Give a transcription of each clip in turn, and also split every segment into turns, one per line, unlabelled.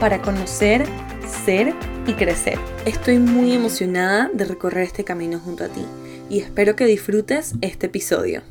para conocer, ser y crecer. Estoy muy emocionada de recorrer este camino junto a ti y espero que disfrutes este episodio.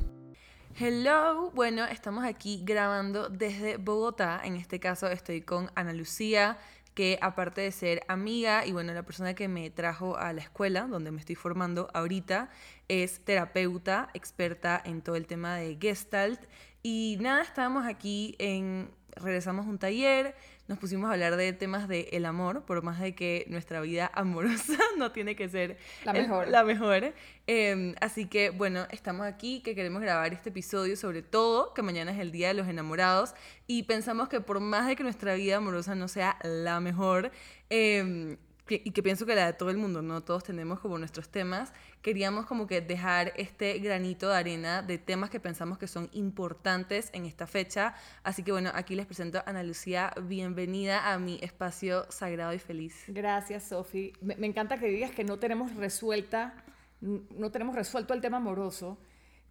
Hello, bueno, estamos aquí grabando desde Bogotá. En este caso estoy con Ana Lucía, que aparte de ser amiga y bueno, la persona que me trajo a la escuela donde me estoy formando ahorita, es terapeuta, experta en todo el tema de Gestalt. Y nada, estábamos aquí en, regresamos a un taller, nos pusimos a hablar de temas del el amor, por más de que nuestra vida amorosa no tiene que ser
la mejor.
la mejor. Em, así que bueno, estamos aquí, que queremos grabar este episodio sobre todo, que mañana es el Día de los Enamorados, y pensamos que por más de que nuestra vida amorosa no sea la mejor, eh, y que pienso que la de todo el mundo, ¿no? Todos tenemos como nuestros temas, queríamos como que dejar este granito de arena de temas que pensamos que son importantes en esta fecha. Así que bueno, aquí les presento a Ana Lucía, bienvenida a mi espacio sagrado y feliz.
Gracias, Sofi. Me, me, encanta que digas que no tenemos resuelta, no tenemos resuelto el tema amoroso.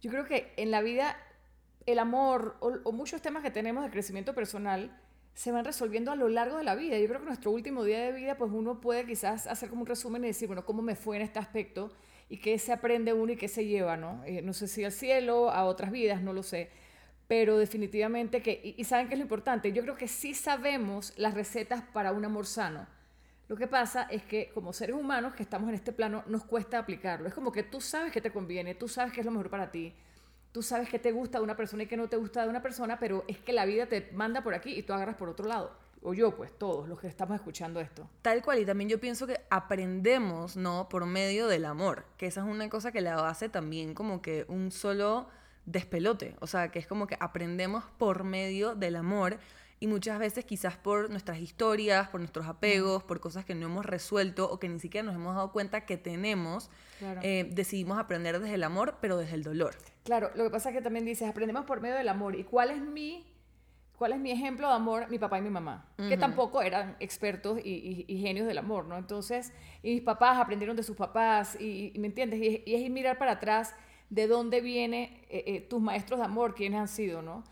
Yo creo que en la vida el amor o, o muchos temas que tenemos de crecimiento personal, se van resolviendo a lo largo de la vida. Yo creo que nuestro último día de vida, pues uno puede quizás hacer como un resumen y decir, bueno, ¿cómo me fue en este aspecto? Y qué se aprende uno y qué se lleva, ¿no? Eh, no sé si al cielo, a otras vidas, no lo sé. Pero definitivamente que, y, y, ¿saben qué es lo importante? Yo creo que sí sabemos las recetas para un amor sano. Lo que pasa es que como seres humanos que estamos en este plano, nos cuesta aplicarlo. Es como que tú sabes que te conviene, tú sabes que es lo mejor para ti, tú sabes que te gusta de una persona y que no te gusta de una persona, pero es que la vida te manda por aquí y tú agarras por otro lado. O yo, pues, todos los que estamos escuchando esto.
Tal cual, y también yo pienso que aprendemos, ¿no? Por medio del amor, que esa es una cosa que la hace también como que un solo despelote, o sea, que es como que aprendemos por medio del amor y muchas veces quizás por nuestras historias, por nuestros apegos, por cosas que no hemos resuelto o que ni siquiera nos hemos dado cuenta que tenemos, claro. eh, decidimos aprender desde el amor, pero desde el dolor.
Claro, lo que pasa es que también dices, aprendemos por medio del amor. ¿Y cuál es mi, cuál es mi ejemplo de amor? Mi papá y mi mamá, uh -huh. que tampoco eran expertos y, y, y, genios del amor, ¿no? Entonces, y mis papás aprendieron de sus papás, y, y ¿me entiendes? Y, y, es ir mirar para atrás de dónde vienen eh, eh, tus maestros de amor, quiénes han sido, ¿no?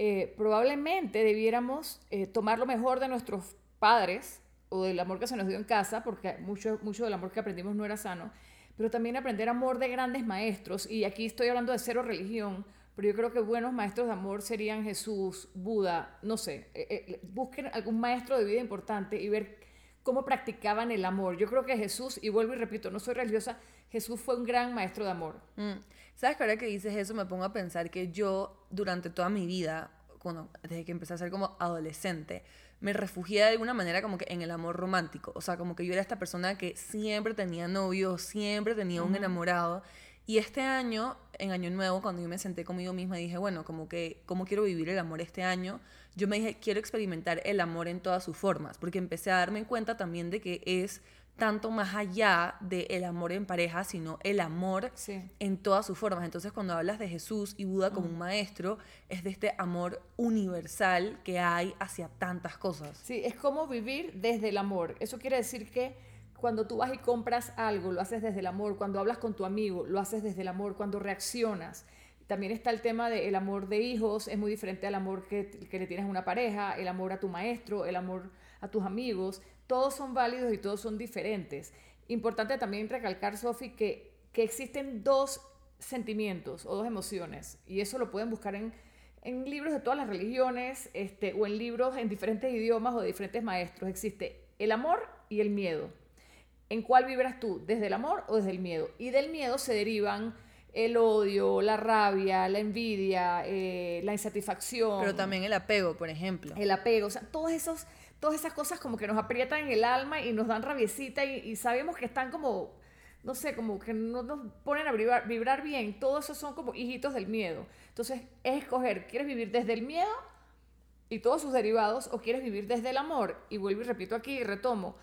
Eh, probablemente debiéramos eh, tomar lo mejor de nuestros padres o del amor que se nos dio en casa, porque mucho, mucho del amor que aprendimos no era sano, pero también aprender amor de grandes maestros. Y aquí estoy hablando de cero religión, pero yo creo que buenos maestros de amor serían Jesús, Buda, no sé, eh, busquen algún maestro de vida importante y ver cómo practicaban el amor. Yo creo que Jesús, y vuelvo y repito, no soy religiosa, Jesús fue un gran maestro de amor.
Mm. ¿Sabes que ahora que dices eso me pongo a pensar que yo durante toda mi vida, cuando, desde que empecé a ser como adolescente, me refugié de alguna manera como que en el amor romántico. O sea, como que yo era esta persona que siempre tenía novio, siempre tenía un enamorado. Y este año, en Año Nuevo, cuando yo me senté conmigo misma y dije, bueno, como que, ¿cómo quiero vivir el amor este año? Yo me dije, quiero experimentar el amor en todas sus formas, porque empecé a darme cuenta también de que es tanto más allá del amor en pareja, sino el amor sí. en todas sus formas. Entonces, cuando hablas de Jesús y Buda como un maestro, es de este amor universal que hay hacia tantas cosas.
Sí, es como vivir desde el amor. Eso quiere decir que cuando tú vas y compras algo, lo haces desde el amor. Cuando hablas con tu amigo, lo haces desde el amor. Cuando reaccionas. También está el tema del amor de hijos, es muy diferente al amor que, que le tienes a una pareja, el amor a tu maestro, el amor a tus amigos todos son válidos y todos son diferentes. Importante también recalcar, Sofi, que, que existen dos sentimientos o dos emociones, y eso lo pueden buscar en, en libros de todas las religiones este, o en libros en diferentes idiomas o de diferentes maestros. Existe el amor y el miedo. ¿En cuál vibras tú? ¿Desde el amor o desde el miedo? Y del miedo se derivan el odio, la rabia, la envidia, eh, la insatisfacción.
Pero también el apego, por ejemplo.
El apego, o sea, todos esos todas esas cosas como que nos aprietan en el alma y nos dan rabiecita y, sabemos que están como, no sé, como que no nos ponen a vibrar, vibrar bien. Todos esos son como hijitos del miedo. Entonces es escoger, ¿quieres vivir desde el miedo y todos sus derivados o quieres vivir desde el amor. Y vuelvo y repito aquí y retomo.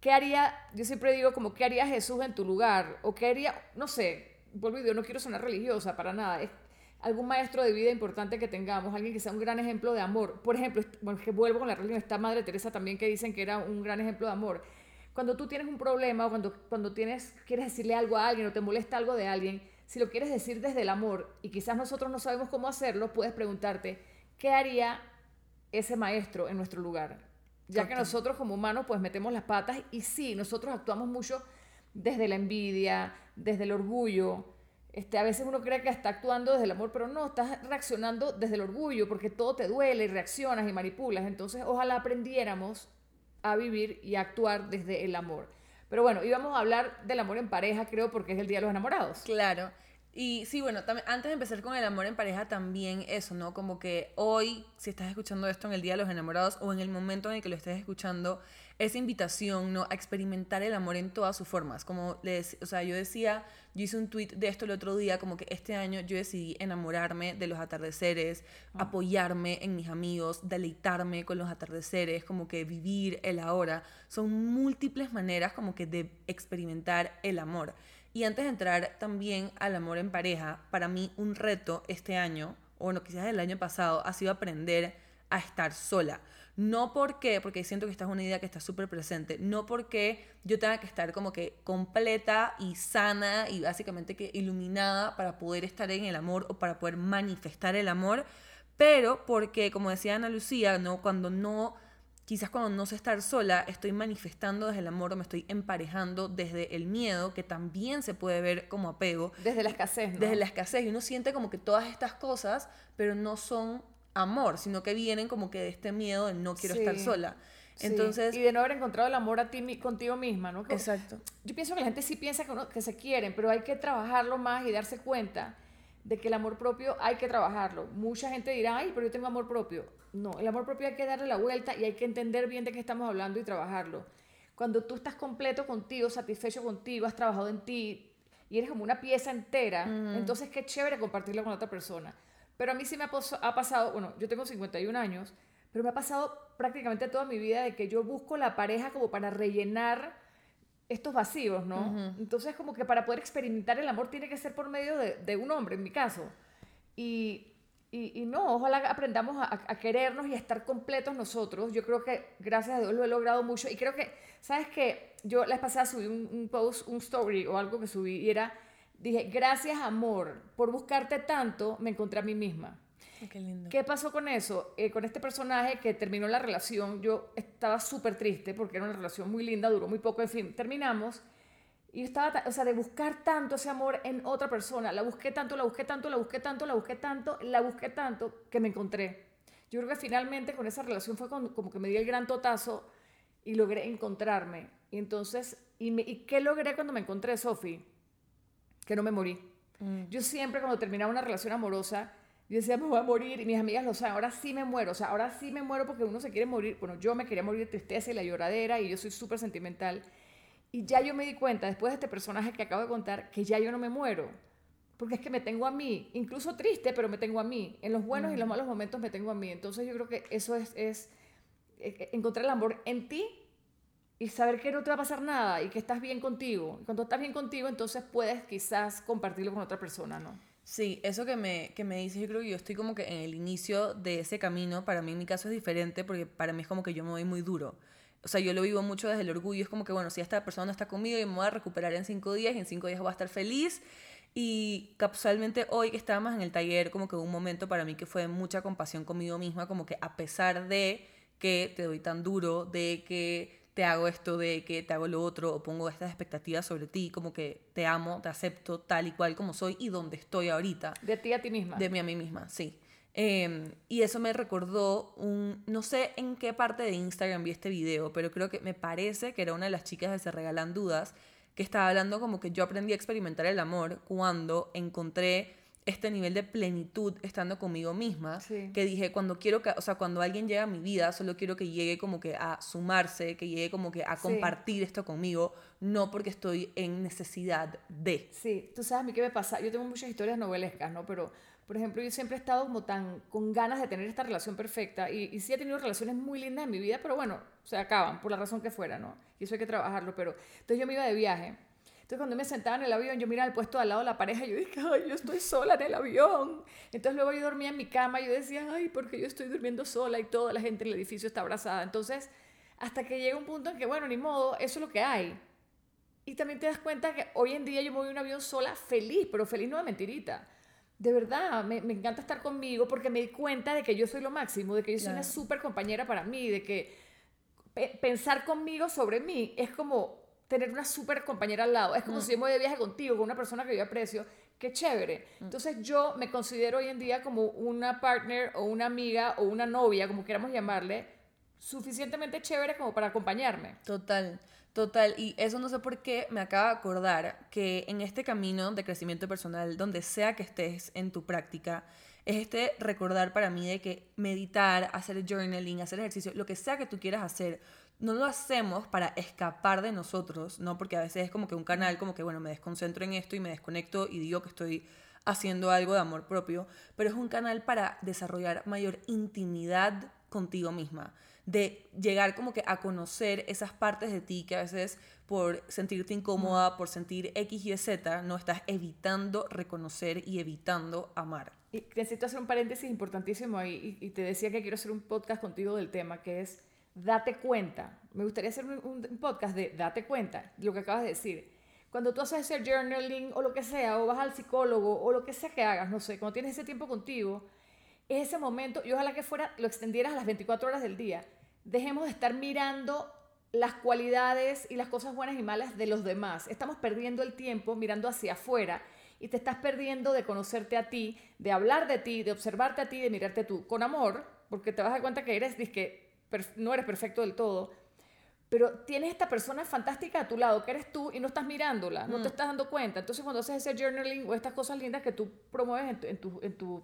¿Qué haría, yo siempre digo como, ¿qué haría Jesús en tu lugar? O qué haría, no sé, vuelvo y digo, no quiero sonar religiosa para nada, es algún maestro de vida importante que tengamos, alguien que sea un gran ejemplo de amor. Por ejemplo, bueno, que vuelvo con la religión, está Madre Teresa también que dicen que era un gran ejemplo de amor. Cuando tú tienes un problema o cuando, cuando tienes, quieres decirle algo a alguien o te molesta algo de alguien, si lo quieres decir desde el amor y quizás nosotros no sabemos cómo hacerlo, puedes preguntarte, ¿qué haría ese maestro en nuestro lugar? Ya que nosotros como humanos pues metemos las patas y sí, nosotros actuamos mucho desde la envidia, desde el orgullo. Este, a veces uno cree que está actuando desde el amor, pero no, estás reaccionando desde el orgullo porque todo te duele y reaccionas y manipulas. Entonces, ojalá aprendiéramos a vivir y a actuar desde el amor. Pero bueno, íbamos a hablar del amor en pareja, creo, porque es el Día de los Enamorados.
Claro. Y sí, bueno, antes de empezar con el amor en pareja, también eso, ¿no? Como que hoy, si estás escuchando esto en el Día de los Enamorados o en el momento en el que lo estés escuchando, esa invitación, ¿no? A experimentar el amor en todas sus formas. Como les, o sea, yo decía, yo hice un tweet de esto el otro día, como que este año yo decidí enamorarme de los atardeceres, ah. apoyarme en mis amigos, deleitarme con los atardeceres, como que vivir el ahora. Son múltiples maneras como que de experimentar el amor. Y antes de entrar también al amor en pareja, para mí un reto este año, o bueno, quizás el año pasado, ha sido aprender a estar sola. No porque, porque siento que esta es una idea que está súper presente, no porque yo tenga que estar como que completa y sana y básicamente que iluminada para poder estar en el amor o para poder manifestar el amor, pero porque, como decía Ana Lucía, ¿no? cuando no, quizás cuando no sé estar sola, estoy manifestando desde el amor o me estoy emparejando desde el miedo, que también se puede ver como apego.
Desde la escasez, ¿no?
Desde la escasez. Y uno siente como que todas estas cosas, pero no son amor, sino que vienen como que de este miedo de no quiero estar sola. Entonces,
y de no haber encontrado el amor a ti contigo misma, ¿no?
exacto.
Yo pienso que la gente sí piensa que, que se quieren, pero hay que trabajarlo más y darse cuenta de que el amor propio hay que trabajarlo. Mucha gente dirá, ay, pero yo tengo amor propio. No, el amor propio hay que darle la vuelta y hay que entender bien de qué estamos hablando y trabajarlo. Cuando tú estás completo contigo, satisfecho contigo, has trabajado en ti y eres como una pieza entera, entonces qué chévere compartirlo con otra persona. Pero a mí sí me ha, pasado, bueno, yo tengo 51 años, pero me ha pasado prácticamente toda mi vida de que yo busco la pareja como para rellenar estos vacíos, ¿no? Entonces, como que para poder experimentar el amor tiene que ser por medio de, un hombre, en mi caso. Y, y, no, ojalá aprendamos a, querernos y a estar completos nosotros. Yo creo que, gracias a Dios, lo he logrado mucho. Y creo que, ¿sabes qué? Yo la vez pasada subí un, un post, un story o algo que subí y era dije, gracias amor, por buscarte tanto, me encontré a mí misma.
Qué, lindo.
¿Qué pasó con eso? Eh, con este personaje que terminó la relación, yo estaba súper triste porque era una relación muy linda, duró muy poco, en fin, terminamos. Y estaba, o sea, de buscar tanto ese amor en otra persona, la busqué tanto, la busqué tanto, la busqué tanto, la busqué tanto, la busqué tanto, que me encontré. Yo creo que finalmente con esa relación fue como que me di el gran totazo y logré encontrarme. Y entonces, ¿y, ¿y qué logré cuando me encontré, Sofi? Que no me morí. Mm. Yo siempre cuando terminaba una relación amorosa, yo decía, me voy a morir, y mis amigas lo saben, ahora sí me muero, o sea, ahora sí me muero porque uno se quiere morir. Bueno, yo me quería morir de tristeza y la lloradera, y yo soy súper sentimental. Y ya yo me di cuenta, después de este personaje que acabo de contar, que ya yo no me muero. Porque es que me tengo a mí, incluso triste, pero me tengo a mí. En los buenos y los mm. malos momentos me tengo a mí. Entonces yo creo que eso es, es eh, encontrar el amor en ti y saber que no te va a pasar nada y que estás bien contigo. Cuando estás bien contigo, entonces puedes quizás compartirlo con otra persona, ¿no?
Sí, eso que me, que me dices, yo creo que yo estoy como que en el inicio de ese camino, para mí mi caso es diferente porque para mí es como que yo me voy muy duro. O sea, yo lo vivo mucho desde el orgullo, es como que, bueno, si esta persona no está conmigo, yo me voy a recuperar en cinco días y en cinco días voy a estar feliz. Y casualmente hoy que estábamos en el taller, como que un momento para mí que fue mucha compasión conmigo misma, como que a pesar de que te doy tan duro, de que te hago esto de que te hago lo otro o pongo estas expectativas sobre ti, como que te amo, te acepto tal y cual como soy y donde estoy ahorita.
De ti a ti misma.
De mí a mí misma, sí. Em, y eso me recordó un, no sé en qué parte de Instagram vi este video, pero creo que me parece que era una de las chicas de Se Regalan Dudas, que estaba hablando como que yo aprendí a experimentar el amor cuando encontré este nivel de plenitud estando conmigo misma, que dije, cuando quiero que, o sea, cuando alguien llega a mi vida, solo quiero que llegue como que a sumarse, que llegue como que a compartir esto conmigo, no porque estoy en necesidad de.
Sí, tú sabes a mí qué me pasa, yo tengo muchas historias novelescas, ¿no? Pero por ejemplo, yo siempre he estado como tan con ganas de tener esta relación perfecta y, y sí he tenido relaciones muy lindas en mi vida, pero bueno, se acaban por la razón que fuera, ¿no? Y eso hay que trabajarlo, pero entonces yo me iba de viaje. Entonces cuando me sentaba en el avión, yo miraba el puesto al lado de la pareja y yo dije, ay, yo estoy sola en el avión. Entonces luego yo dormía en mi cama y yo decía, ay, porque yo estoy durmiendo sola y toda la gente en el edificio está abrazada. Entonces, hasta que llega un punto en que, bueno, ni modo, eso es lo que hay. Y también te das cuenta que hoy en día yo me voy en un avión sola feliz, pero feliz no de mentirita de verdad, me, me, encanta estar conmigo porque me di cuenta de que yo soy lo máximo, de que yo soy una súper compañera para mí, de que pensar conmigo sobre mí es como tener una súper compañera al lado. Es como mm. si yo me voy de viaje contigo, con una persona que yo aprecio. Qué chévere. Mm. Entonces yo me considero hoy en día como una partner o una amiga o una novia, como queramos llamarle, suficientemente chévere como para acompañarme.
Total. Total, y eso no sé por qué me acaba de acordar que en este camino de crecimiento personal, donde sea que estés en tu práctica, es este recordar para mí de que meditar, hacer journaling, hacer ejercicio, lo que sea que tú quieras hacer, no lo hacemos para escapar de nosotros, ¿no? Porque a veces es como que un canal, como que, bueno, me desconcentro en esto y me desconecto y digo que estoy haciendo algo de amor propio, pero es un canal para desarrollar mayor intimidad contigo misma de llegar como que a conocer esas partes de ti que a veces por sentirte incómoda, por sentir X y Z, no estás evitando reconocer y evitando amar.
Y necesito hacer un paréntesis importantísimo ahí y, te decía que quiero hacer un podcast contigo del tema que es date cuenta. Me gustaría hacer un, podcast de date cuenta, lo que acabas de decir. Cuando tú haces ese journaling o lo que sea, o vas al psicólogo o lo que sea que hagas, no sé, cuando tienes ese tiempo contigo, es ese momento, y ojalá que fuera, lo extendieras a las 24 horas del día, dejemos de estar mirando las cualidades y las cosas buenas y malas de los demás. Estamos perdiendo el tiempo mirando hacia afuera y te estás perdiendo de conocerte a ti, de hablar de ti, de observarte a ti, de mirarte tú con amor, porque te vas a dar cuenta que eres que no eres perfecto del todo, pero tienes esta persona fantástica a tu lado, que eres tú, y no estás mirándola, no te mm. estás dando cuenta. Entonces, cuando haces ese journaling o estas cosas lindas que tú promueves en, tu, en, tu,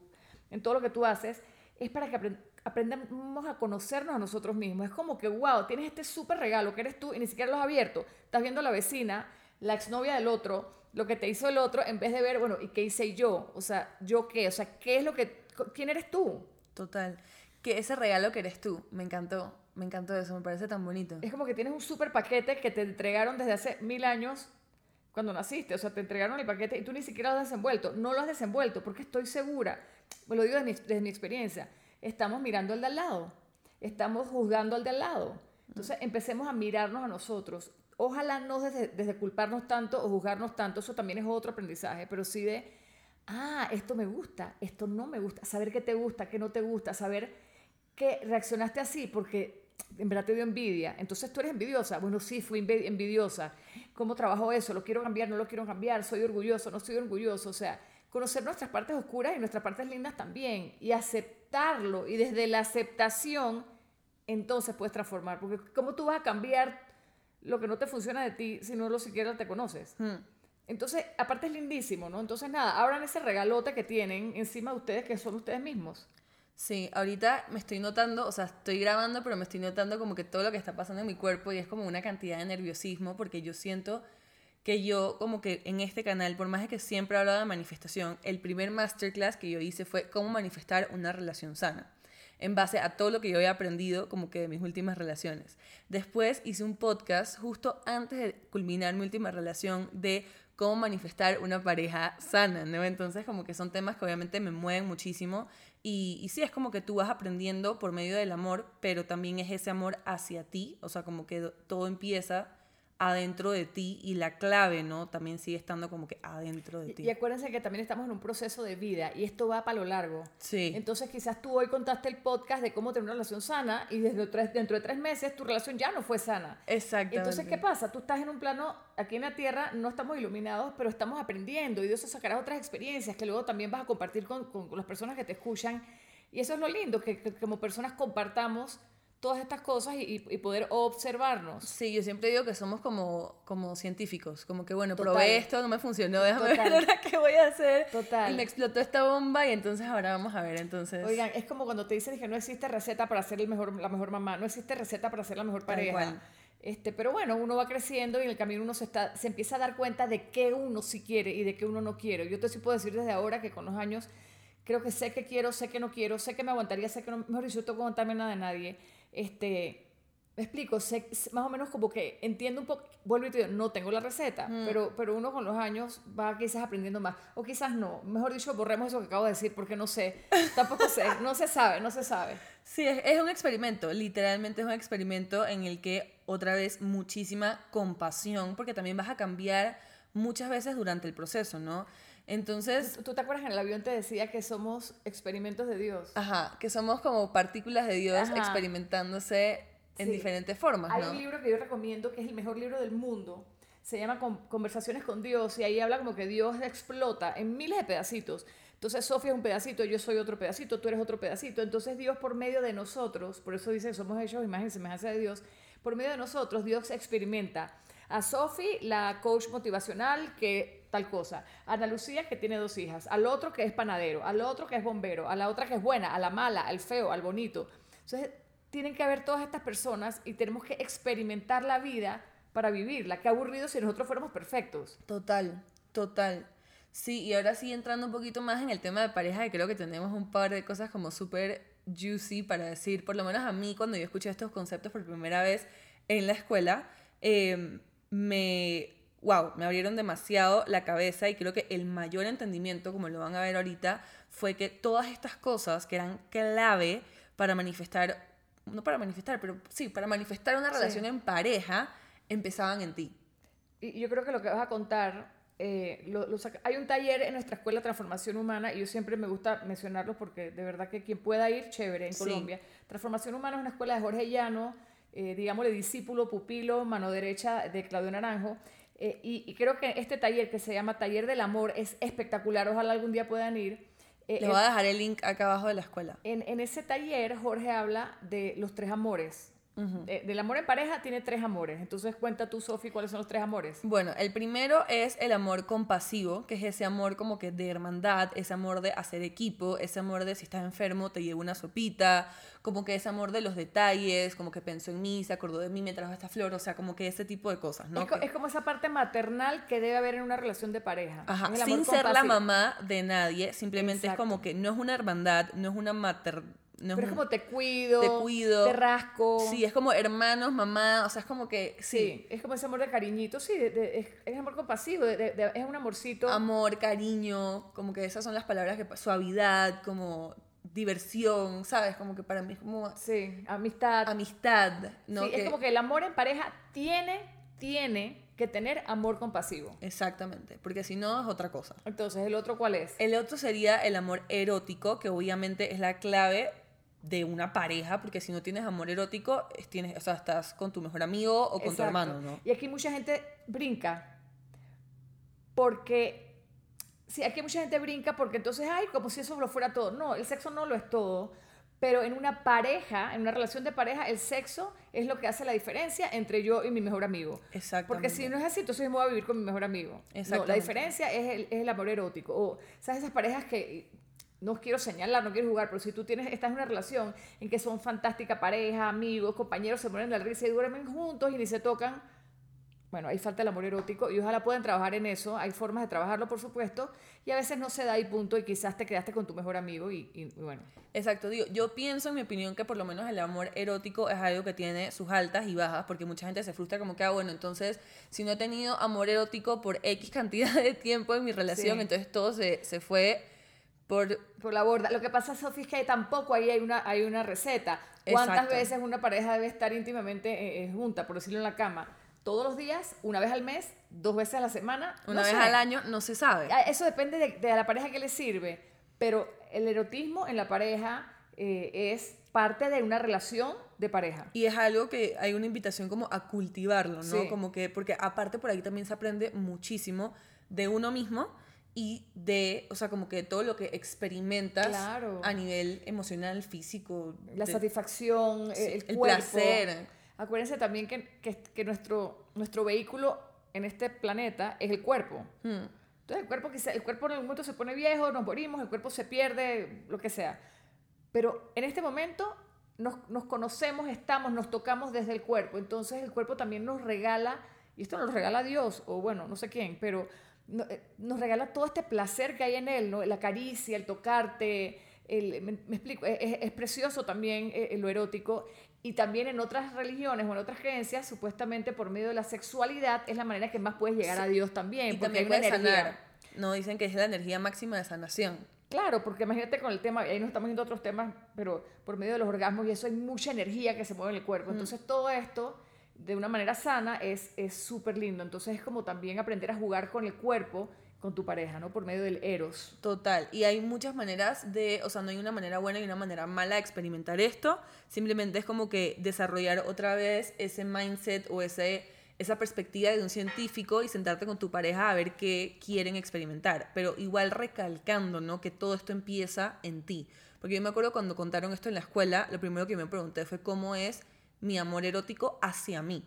en todo lo que tú haces, es para que aprendamos a conocernos a nosotros mismos. Es como que, wow, tienes este súper regalo que eres tú y ni siquiera lo has abierto. Estás viendo a la vecina, la exnovia del otro, lo que te hizo el otro, en vez de ver, bueno, ¿y qué hice yo? O sea, ¿yo qué? O sea, ¿qué es lo que, quién eres tú?
Total. Que ese regalo que eres tú, me encantó, me encantó eso, me parece tan bonito.
Es como que tienes un súper paquete que te entregaron desde hace mil años cuando naciste, o sea, te entregaron el paquete y tú ni siquiera lo has desenvuelto. No lo has desenvuelto porque estoy segura, me lo digo desde mi, experiencia, estamos mirando al de al lado, estamos juzgando al de al lado. Entonces empecemos a mirarnos a nosotros. Ojalá no desde, desde culparnos tanto o juzgarnos tanto, eso también es otro aprendizaje, pero sí de, ah, esto me gusta, esto no me gusta, saber qué te gusta, qué no te gusta, saber que reaccionaste así porque en verdad te dio envidia. Entonces tú eres envidiosa. Bueno, sí, fui envidiosa. ¿Cómo trabajo eso? ¿Lo quiero cambiar? ¿No lo quiero cambiar? ¿Soy orgulloso? ¿No soy orgulloso? O sea, conocer nuestras partes oscuras y nuestras partes lindas también. Y aceptarlo. Y desde la aceptación, entonces puedes transformar. Porque ¿cómo tú vas a cambiar lo que no te funciona de ti si no lo siquiera te conoces? Hmm. Entonces, aparte es lindísimo, ¿no? Entonces, nada, abran ese regalote que tienen encima de ustedes, que son ustedes mismos.
Sí, ahorita me estoy notando, o sea, estoy grabando, pero me estoy notando como que todo lo que está pasando en mi cuerpo y es como una cantidad de nerviosismo porque yo siento que yo como que en este canal, por más que siempre he hablado de manifestación, el primer masterclass que yo hice fue cómo manifestar una relación sana, en base a todo lo que yo había aprendido como que de mis últimas relaciones. Después hice un podcast justo antes de culminar mi última relación de cómo manifestar una pareja sana, ¿no? Entonces como que son temas que obviamente me mueven muchísimo y, sí, es como que tú vas aprendiendo por medio del amor, pero también es ese amor hacia ti, o sea, como que todo empieza adentro de ti y la clave, ¿no? También sigue estando como que adentro de ti.
Y, acuérdense que también estamos en un proceso de vida y esto va para lo largo. Sí. Entonces quizás tú hoy contaste el podcast de cómo tener una relación sana y desde tres, dentro de tres meses tu relación ya no fue sana.
Exacto.
Entonces, ¿qué pasa? Tú estás en un plano, aquí en la Tierra no estamos iluminados, pero estamos aprendiendo y Dios sacará otras experiencias que luego también vas a compartir con, con, las personas que te escuchan. Y eso es lo lindo, que como personas compartamos todas estas cosas y, y, poder observarnos.
Sí, yo siempre digo que somos como, como científicos, como que bueno, probé esto, no me funcionó, déjame ver ahora qué voy a hacer. Total. Y me explotó esta bomba y entonces ahora vamos a ver, entonces.
Oigan, es como cuando te dicen que no existe receta para ser el mejor, la mejor mamá, no existe receta para ser la mejor pareja. Este, pero bueno, uno va creciendo y en el camino uno se, está, se empieza a dar cuenta de qué uno sí quiere y de qué uno no quiere. Yo te sí puedo decir desde ahora que con los años creo que sé que quiero, sé que no quiero, sé que me aguantaría, sé que no, mejor dicho, no tengo que aguantarme nada de nadie. Este, me explico, sé, más o menos como que entiendo un poco, vuelvo y te digo, no tengo la receta,
Mm.
pero, pero uno con los años va quizás aprendiendo más, o quizás no, mejor dicho, borremos eso que acabo de decir porque no sé, tampoco sé, no se sabe, no se sabe.
Sí, es, es un experimento, literalmente es un experimento en el que otra vez muchísima compasión, porque también vas a cambiar muchas veces durante el proceso, ¿no? Entonces,
¿Tú te acuerdas en el avión te decía que somos experimentos de Dios?
ajá, que somos como partículas de Dios
Ajá.
experimentándose en
Sí.
diferentes formas,
Hay
¿no?
un libro que yo recomiendo que es el mejor libro del mundo. Se llama Con- Conversaciones con Dios y ahí habla como que Dios explota en miles de pedacitos. Entonces Sofía es un pedacito, yo soy otro pedacito, tú eres otro pedacito. Entonces Dios por medio de nosotros, por eso dice que somos hechos imagen y semejanza de Dios, por medio de nosotros Dios experimenta. A Sophie, la coach motivacional, que tal cosa. A Ana Lucía, que tiene dos hijas. Al otro que es panadero. Al otro que es bombero. A la otra que es buena. A la mala, al feo, al bonito. Entonces, tienen que haber todas estas personas y tenemos que experimentar la vida para vivirla. Qué aburrido si nosotros fuéramos perfectos.
Total, total. Sí, y ahora sí entrando un poquito más en el tema de pareja, que creo que tenemos un par de cosas como súper juicy para decir, por lo menos a mí cuando yo escuché estos conceptos por primera vez en la escuela, eh, me, wow, me abrieron demasiado la cabeza y creo que el mayor entendimiento, como lo van a ver ahorita, fue que todas estas cosas que eran clave para manifestar, no para manifestar, pero sí, para manifestar una
Sí.
relación en pareja, empezaban en ti.
Y yo creo que lo que vas a contar, eh, lo- lo saca- hay un taller en nuestra escuela transformación humana y yo siempre me gusta mencionarlo porque de verdad que quien pueda ir, chévere, en
Sí.
Colombia. Transformación humana es una escuela de Jorge Llano, eh, digámosle discípulo, pupilo, mano derecha de Claudio Naranjo. Eh, y, y creo que este taller que se llama Taller del Amor es espectacular, ojalá algún día puedan ir. Eh,
Les voy a dejar el link acá abajo de la escuela.
En, en ese taller, Jorge habla de los tres amores. Eh, del amor en pareja tiene tres amores. Entonces, cuenta tú, Sofi, cuáles son los tres amores.
Bueno, el primero es el amor compasivo, que es ese amor como que de hermandad, ese amor de hacer equipo, ese amor de si estás enfermo te llevo una sopita, como que ese amor de los detalles, como que pensó en mí, se acordó de mí, me trajo esta flor, o sea, como que ese tipo de cosas, ¿no?
es,
Que-
es como esa parte maternal que debe haber en una relación de pareja.
Ajá, sin ser la mamá de nadie, simplemente
Exacto.
es como que no es una hermandad, no es una mater... No
Pero es como te cuido,
te cuido.
te rasco.
Sí, es como hermanos, mamá, o sea, es como que...
Sí,
Sí,
es como ese amor de cariñito, sí, de- de- es, es amor compasivo, de- es un amorcito.
amor, cariño, como que esas son las palabras que... Suavidad, como diversión, ¿sabes? Como que para mí es como
sí, amistad.
amistad, ¿no?
Sí, es como que el amor en pareja tiene, tiene que tener amor compasivo.
Exactamente, porque si no es otra cosa.
Entonces, ¿el otro cuál es?
El otro sería el amor erótico, que obviamente es la clave de una pareja, porque si no tienes amor erótico, es- tienes, o sea, estás con tu mejor amigo o con tu
Exacto.
hermano, ¿no?
Y aquí mucha gente brinca porque sí, aquí mucha gente brinca porque entonces, ay, como si eso lo fuera todo. No, el sexo no lo es todo, pero en una pareja, en una relación de pareja, el sexo es lo que hace la diferencia entre yo y mi mejor amigo.
Exactamente.
Porque si no es así, entonces me voy a vivir con mi mejor amigo. No, la diferencia es el, es el amor erótico. O, ¿sabes? Esas parejas que no quiero señalar, no quiero jugar, pero si tú tienes, estás en una relación en que son fantástica pareja, amigos, compañeros, se mueren de la risa y duermen juntos y ni se tocan, bueno, ahí falta el amor erótico y ojalá puedan trabajar en eso. Hay formas de trabajarlo, por supuesto, y a veces no se da y punto, y quizás te quedaste con tu mejor amigo y, y- y bueno.
Exacto, digo, yo pienso en mi opinión que por lo menos el amor erótico es algo que tiene sus altas y bajas, porque mucha gente se frustra como que, ah, bueno, entonces, si no he tenido amor erótico por X cantidad de tiempo en mi relación,
Sí.
entonces todo se, se fue por...
Por la borda. Lo que pasa, Sofía, es que tampoco ahí hay una, hay una receta. ¿Cuántas
Exacto.
veces una pareja debe estar íntimamente eh, eh, junta, por decirlo en la cama? ¿Todos los días? ¿Una vez al mes? ¿Dos veces a la semana?
Una
No
vez al año no se sabe.
Ah, Eso depende de, de la pareja que le sirve, pero el erotismo en la pareja eh, es parte de una relación de pareja.
Y es algo que hay una invitación como a cultivarlo, ¿no?
Sí.
Como que, porque aparte por ahí también se aprende muchísimo de uno mismo y de, o sea, como que todo lo que experimentas
Claro.
a nivel emocional, físico.
La
de-
satisfacción,
sí,
el,
el
cuerpo.
placer.
Acuérdense también que, que, que nuestro, nuestro vehículo en este planeta es el cuerpo.
Hmm.
Entonces el cuerpo, quizá- el cuerpo en algún momento se pone viejo, nos morimos, el cuerpo se pierde, lo que sea. Pero en este momento nos, nos conocemos, estamos, nos tocamos desde el cuerpo. Entonces el cuerpo también nos regala, y esto nos lo regala Dios, o bueno, no sé quién, pero nos regala todo este placer que hay en él, ¿no? La caricia, el tocarte, el, me, explico, es, precioso también eh, lo erótico. Y también en otras religiones o en otras creencias, supuestamente por medio de la sexualidad es la manera que más puedes llegar a Dios también.
Y porque también hay Sanar. No, dicen que es la energía máxima de sanación.
Claro, porque imagínate con el tema, ahí nos estamos viendo otros temas, pero por medio de los orgasmos y eso hay mucha energía que se mueve en el cuerpo. Entonces todo esto, de una manera sana, es súper lindo. Entonces es como también aprender a jugar con el cuerpo con tu pareja, ¿no? Por medio del eros.
Total. Y hay muchas maneras de, o sea, no hay una manera buena y una manera mala de experimentar esto. Simplemente es como que desarrollar otra vez ese mindset o ese esa perspectiva de un científico y sentarte con tu pareja a ver qué quieren experimentar, pero igual recalcando, ¿no? Que todo esto empieza en ti. Porque yo me acuerdo cuando contaron esto en la escuela, lo primero que me pregunté fue cómo es mi amor erótico hacia mí.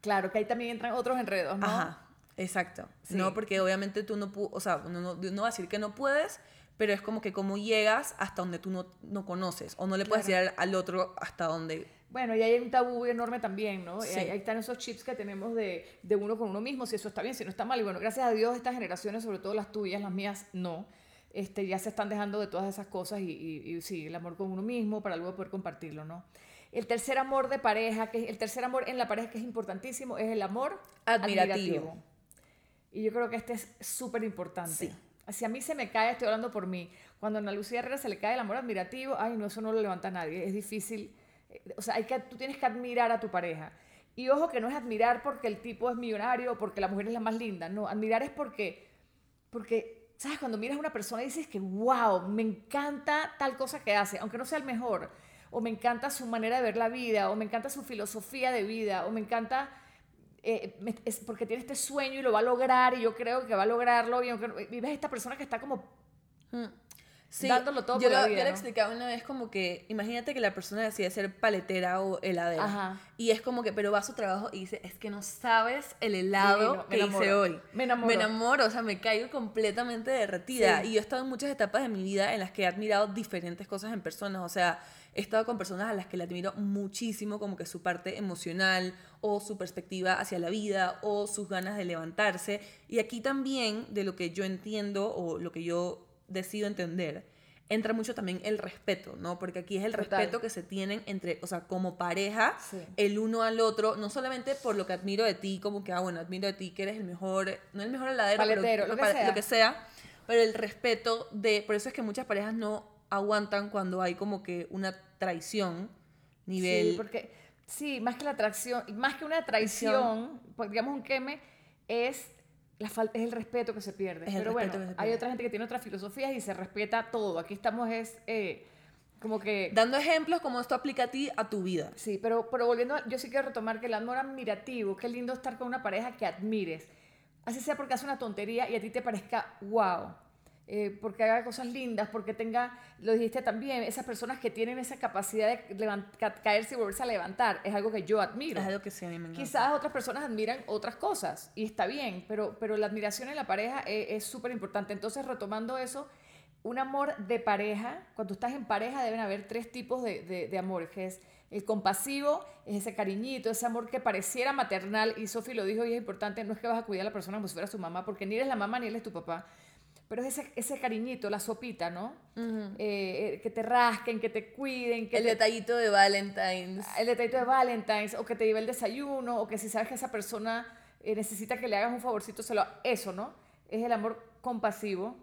Claro, que ahí también entran otros enredos, ¿no?
Ajá, exacto. No, porque obviamente tú no, o sea, no, no, no va a decir que no puedes, pero es como que cómo llegas hasta donde tú no, no conoces, o no le puedes decir al otro hasta donde
bueno, y hay un tabú enorme también, ¿no? Ahí, están esos chips que tenemos de, de, uno con uno mismo, si eso está bien, si no está mal. Y bueno, gracias a Dios estas generaciones, sobre todo las tuyas, las mías, no. Este, ya se están dejando de todas esas cosas y, y, sí, el amor con uno mismo para luego poder compartirlo, ¿no? El tercer amor de pareja, que el tercer amor en la pareja que es importantísimo, es el amor admirativo. Y yo creo que este es súper importante. Sí. Si a mí se me cae, estoy hablando por mí, cuando a Ana Lucía Herrera se le cae el amor admirativo, ay, no, eso no lo levanta nadie, es difícil o sea, hay que, tú tienes que admirar a tu pareja. Y ojo que no es admirar porque el tipo es millonario o porque la mujer es la más linda. No, admirar es porque, porque, ¿sabes? Cuando miras a una persona y dices que, wow, me encanta tal cosa que hace, aunque no sea el mejor. O me encanta su manera de ver la vida, o me encanta su filosofía de vida, o me encanta... Eh, es porque tiene este sueño y lo va a lograr y yo creo que va a lograrlo y, aunque, y ves esta persona que está como mm dándolo todo
yo
por
lo,
la vida,
Yo le explicaba una vez como que, imagínate que la persona decide ser paletera o heladera. Y es como que, pero va a su trabajo y dice, es que no sabes el helado que hice hoy.
Me enamoro.
Me enamoro, o sea, me caigo completamente derretida. Y yo he estado en muchas etapas de mi vida en las que he admirado diferentes cosas en personas. O sea, he estado con personas a las que le admiro muchísimo, como que su parte emocional o su perspectiva hacia la vida o sus ganas de levantarse. Y aquí también, de lo que yo entiendo o lo que yo decido entender, entra mucho también el respeto, ¿no? Porque aquí es el respeto que se tienen entre, o sea, como pareja, el uno al otro, no solamente por lo que admiro de ti, como que, ah, bueno, admiro de ti que eres el mejor, no el mejor heladero,
pero, lo, que sea.
lo que sea, pero el respeto de, por eso es que muchas parejas no aguantan cuando hay como que una traición, nivel...
Sí, porque, sí, más que la traición, más que una traición, pues, digamos un queme, es la falta, es el respeto que se pierde. Pero bueno, hay otra gente que tiene otras filosofías y se respeta todo. Aquí estamos es eh, como que...
Dando ejemplos como esto aplica a ti, a tu vida.
Sí, pero, pero volviendo, yo sí quiero retomar que el amor admirativo, qué lindo estar con una pareja que admires. Así sea porque hace una tontería y a ti te parezca wow. Eh, porque haga cosas lindas, porque tenga, lo dijiste también, esas personas que tienen esa capacidad de caerse y volverse a levantar, es algo que yo admiro.
Es algo que sí a mí me
Quizás otras personas admiran otras cosas y está bien, pero, pero la admiración en la pareja es súper importante. Entonces, retomando eso, un amor de pareja, cuando estás en pareja deben haber tres tipos de, de, de amor, que es el compasivo, es ese cariñito, ese amor que pareciera maternal, y Sofi lo dijo y es importante, no es que vas a cuidar a la persona como si fuera su mamá, porque ni eres la mamá ni él es tu papá, pero es ese, ese cariñito, la sopita, ¿no? Eh, eh, que te rasquen, que te cuiden. Que
el detallito de Valentine's.
El detallito de Valentine's, o que te lleve el desayuno, o que si sabes que esa persona eh, necesita que le hagas un favorcito, se lo, eso, ¿no? Es el amor compasivo.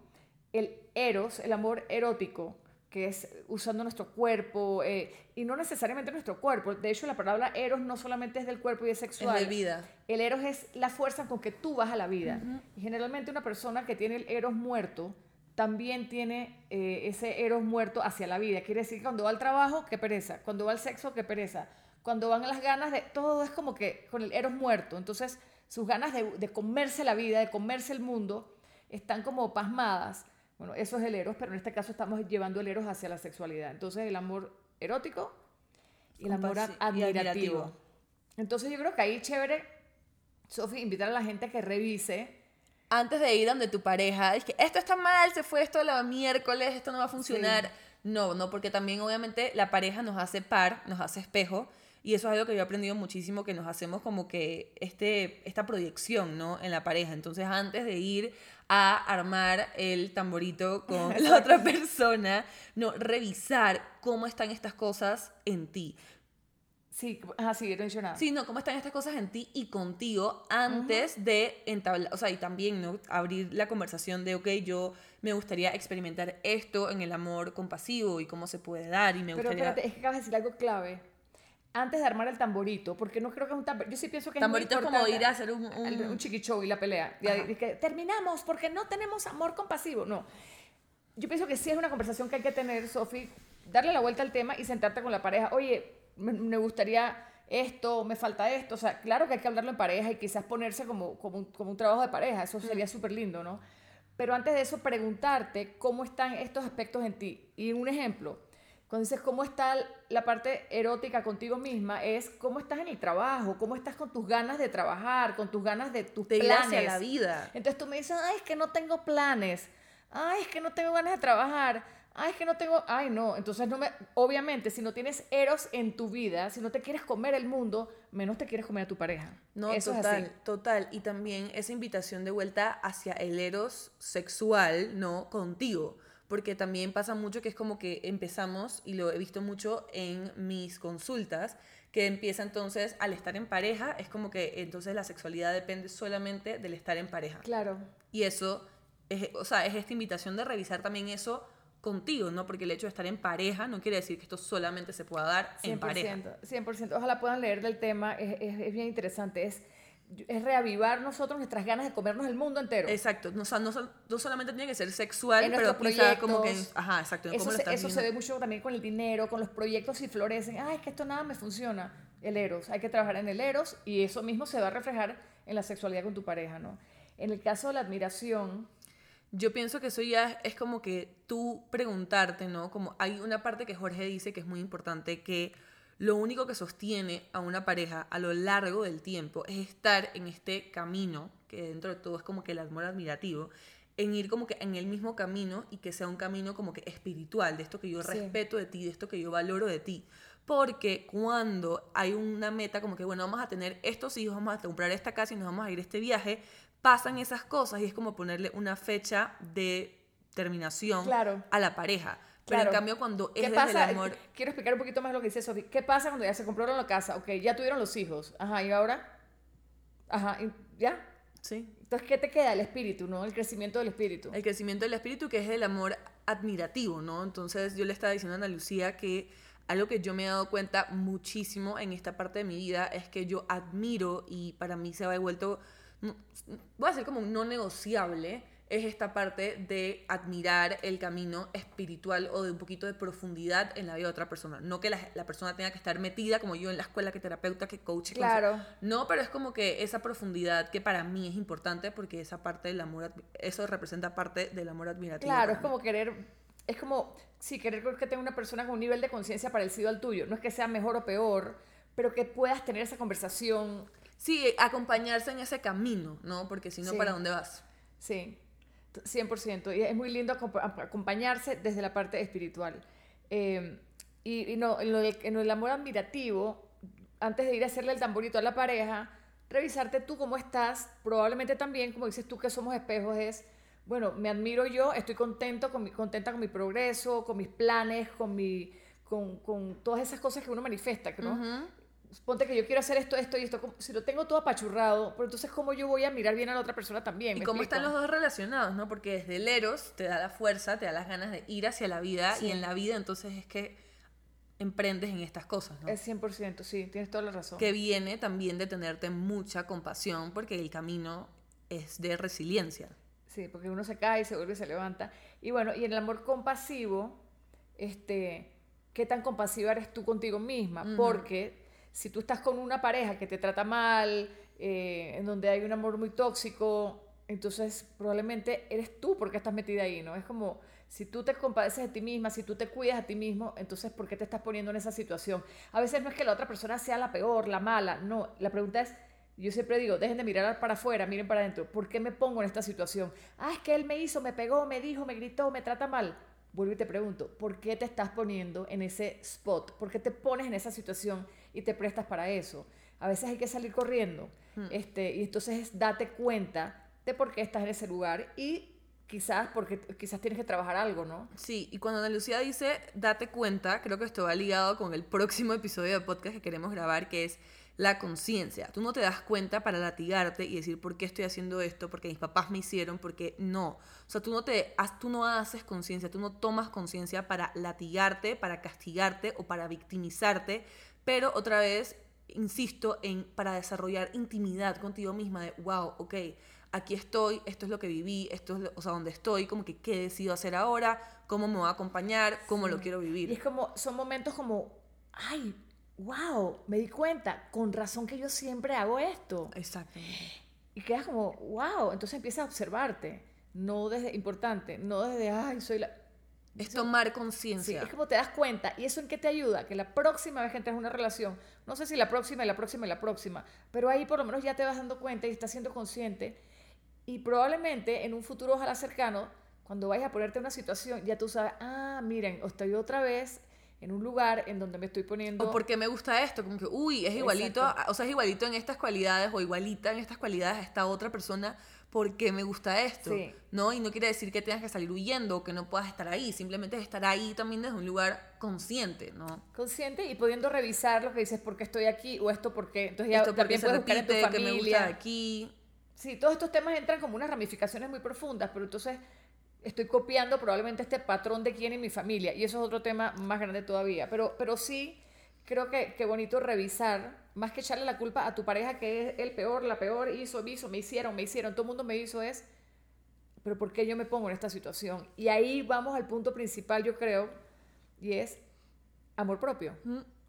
El eros, el amor erótico, que es usando nuestro cuerpo, eh, y no necesariamente nuestro cuerpo. De hecho, la palabra eros no solamente es del cuerpo y es sexual.
Es de vida.
El eros es la fuerza con que tú vas a la vida. Y generalmente una persona que tiene el eros muerto también tiene eh, ese eros muerto hacia la vida. Quiere decir cuando va al trabajo, qué pereza. Cuando va al sexo, qué pereza. Cuando van las ganas de... Todo es como que con el eros muerto. Entonces, sus ganas de, de comerse la vida, de comerse el mundo, están como pasmadas bueno, eso es el eros, pero en este caso estamos llevando el eros hacia la sexualidad. Entonces, el amor erótico y el amor admirativo. Entonces, yo creo que ahí chévere, Sofi, invitar a la gente a que revise.
Antes de ir donde tu pareja, es que esto está mal, se fue esto la miércoles, esto no va a funcionar. No, no, porque también obviamente la pareja nos hace par, nos hace espejo Y eso es algo que yo he aprendido muchísimo, que nos hacemos como que este, esta proyección, ¿no? En la pareja. Entonces, antes de ir a armar el tamborito con la otra persona, no, revisar cómo están estas cosas en ti.
Sí, así ah, sí,
Sí, no, cómo están estas cosas en ti y contigo antes de entablar, o sea, y también, ¿no? Abrir la conversación de, ok, yo me gustaría experimentar esto en el amor compasivo y cómo se puede dar y me
Pero
gustaría...
espérate, es que acabas de decir algo clave. Antes de armar el tamborito, porque no creo que es un tamborito, yo sí pienso que
tamborito
es,
muy como ir a hacer un...
Un, un chiquichou y la pelea. Y, que terminamos porque no tenemos amor compasivo. No. Yo pienso que sí es una conversación que hay que tener, Sofi, darle la vuelta al tema y sentarte con la pareja. Oye, me, gustaría esto, me falta esto. O sea, claro que hay que hablarlo en pareja y quizás ponerse como, como, un, como un trabajo de pareja. Eso sería súper lindo, ¿no? Pero antes de eso, preguntarte cómo están estos aspectos en ti. Y un ejemplo, cuando dices cómo está la parte erótica contigo misma, es cómo estás en el trabajo, cómo estás con tus ganas de trabajar, con tus ganas de tus planes.
la vida.
Entonces tú me dices, ay, es que no tengo planes. Ay, es que no tengo ganas de trabajar ay, es que no tengo, ay, no, entonces no me, obviamente, si no tienes eros en tu vida, si no te quieres comer el mundo, menos te quieres comer a tu pareja.
No, Eso total, es así. total. Y también esa invitación de vuelta hacia el eros sexual, ¿no? Contigo. Porque también pasa mucho que es como que empezamos, y lo he visto mucho en mis consultas, que empieza entonces al estar en pareja, es como que entonces la sexualidad depende solamente del estar en pareja.
Claro.
Y eso, es, o sea, es esta invitación de revisar también eso contigo, ¿no? Porque el hecho de estar en pareja no quiere decir que esto solamente se pueda dar en pareja.
100%. Ojalá puedan leer del tema, es, es, bien interesante. Es, es reavivar nosotros nuestras ganas de comernos el mundo entero.
Exacto, no, no, no solamente tiene que ser sexual, pero quizá como que... Ajá, exacto.
Eso, se, eso se ve mucho también con el dinero, con los proyectos y florecen. Ay, es que esto nada me funciona. El eros, hay que trabajar en el eros y eso mismo se va a reflejar en la sexualidad con tu pareja, ¿no? En el caso de la admiración,
yo pienso que eso ya es como que tú preguntarte, ¿no? Como hay una parte que Jorge dice que es muy importante, que lo único que sostiene a una pareja a lo largo del tiempo es estar en este camino, que dentro de todo es como que el amor admirativo, en ir como que en el mismo camino y que sea un camino como que espiritual, de esto que yo respeto de ti, de esto que yo valoro de ti. Porque cuando hay una meta como que, bueno, vamos a tener estos hijos, vamos a comprar esta casa y nos vamos a ir a este viaje, pasan esas cosas y es como ponerle una fecha de terminación a la pareja. Pero en cambio, cuando es desde el amor.
Quiero explicar un poquito más lo que dice Sofía. ¿Qué pasa cuando ya se compraron la casa? Ok, ya tuvieron los hijos. Ajá, ¿y ahora? Ajá, ¿ya?
Sí.
Entonces, ¿qué te queda? El espíritu, ¿no? El crecimiento del espíritu.
El crecimiento del espíritu, que es el amor admirativo, ¿no? Entonces, yo le estaba diciendo a Ana Lucía que algo que yo me he dado cuenta muchísimo en esta parte de mi vida es que yo admiro y para mí se ha vuelto voy a decir como un no negociable, es esta parte de admirar el camino espiritual o de un poquito de profundidad en la vida de otra persona. No que la, la persona tenga que estar metida como yo en la escuela, que terapeuta, que coach.
Claro.
No, pero es como que esa profundidad que para mí es importante porque esa parte del amor, eso representa parte del amor admirativo.
Claro, es como querer, es como, sí, querer que tenga una persona con un nivel de conciencia parecido al tuyo. No es que sea mejor o peor, pero que puedas tener esa conversación
Sí, acompañarse en ese camino, ¿no? Porque si no, ¿para dónde vas?
Sí, 100%. Y es muy lindo acompañarse desde la parte espiritual. Eh, y, no, en, en el amor admirativo, antes de ir a hacerle el tamborito a la pareja, revisarte tú cómo estás, probablemente también, como dices tú que somos espejos, es, bueno, me admiro yo, estoy contento con mi, contenta con mi progreso, con mis planes, con, mi, con, con todas esas cosas que uno manifiesta, ¿no? Ponte que yo quiero hacer esto, esto y esto, si lo tengo todo apachurrado, pero entonces cómo yo voy a mirar bien a la otra persona también.
Y cómo están los dos relacionados, ¿no? Porque desde el eros te da la fuerza, te da las ganas de ir hacia la vida y en la vida entonces es que emprendes en estas cosas, ¿no?
Es 100%, sí, tienes toda la razón.
Que viene también de tenerte mucha compasión porque el camino es de resiliencia.
Sí, porque uno se cae, se vuelve y se levanta. Y bueno, y en el amor compasivo, este, ¿qué tan compasiva eres tú contigo misma? Porque si tú estás con una pareja que te trata mal, eh, en donde hay un amor muy tóxico, entonces probablemente eres tú porque estás metida ahí, ¿no? Es como, si tú te compadeces de ti misma, si tú te cuidas a ti mismo, entonces ¿por qué te estás poniendo en esa situación? A veces no es que la otra persona sea la peor, la mala, no, la pregunta es, yo siempre digo, dejen de mirar para afuera, miren para adentro, ¿por qué me pongo en esta situación? Ah, es que él me hizo, me pegó, me dijo, me gritó, me trata mal. Vuelvo y te pregunto, ¿por qué te estás poniendo en ese spot? ¿Por qué te pones en esa situación? Y te prestas para eso. A veces hay que salir corriendo.
Hmm.
Este, y entonces date cuenta de por qué estás en ese lugar y quizás porque quizás tienes que trabajar algo, ¿no?
Sí, y cuando Ana Lucía dice date cuenta, creo que esto va ligado con el próximo episodio de podcast que queremos grabar, que es la conciencia. Tú no te das cuenta para latigarte y decir por qué estoy haciendo esto, porque mis papás me hicieron, porque no. O sea, tú no, te, tú no haces conciencia, tú no tomas conciencia para latigarte, para castigarte o para victimizarte, pero otra vez, insisto, en para desarrollar intimidad contigo misma de, wow, ok, aquí estoy, esto es lo que viví, esto es, o sea, donde estoy, como que qué decido hacer ahora, cómo me va a acompañar, cómo lo quiero vivir.
Y es como, son momentos como, ay, wow, me di cuenta, con razón que yo siempre hago esto.
Exacto.
Y quedas como, wow, entonces empiezas a observarte, no desde, importante, no desde, ay, soy la...
Es tomar
Sí,
conciencia.
es como te das cuenta. ¿Y eso en qué te ayuda? Que la próxima vez que entres en una relación, no sé si la próxima y la próxima y la próxima, pero ahí por lo menos ya te vas dando cuenta y estás siendo consciente. Y probablemente en un futuro ojalá cercano, cuando vayas a ponerte en una situación, ya tú sabes, ah, miren, estoy otra vez en un lugar en donde me estoy poniendo...
O porque me gusta esto, como que, uy, es igualito,
Exacto.
o sea, es igualito en estas cualidades o igualita en estas cualidades a esta otra persona porque me gusta esto,
Sí.
¿no? Y no quiere decir que tengas que salir huyendo o que no puedas estar ahí, simplemente es estar ahí también desde un lugar consciente, ¿no?
consciente y pudiendo revisar lo que dices, ¿por qué estoy aquí? O esto, ¿por qué? Entonces ya
esto
también puedes buscar en tu
repite, que me gusta de
familia.
aquí.
Sí, todos estos temas entran como unas ramificaciones muy profundas, pero entonces estoy copiando probablemente este patrón de quién en mi familia, y eso es otro tema más grande todavía. Pero, pero sí, creo que, que bonito revisar, más que echarle la culpa a tu pareja que es el peor, la peor, hizo, hizo, me hicieron, me hicieron, todo el mundo me hizo, es, pero ¿por qué yo me pongo en esta situación? Y ahí vamos al punto principal, yo creo, y es amor propio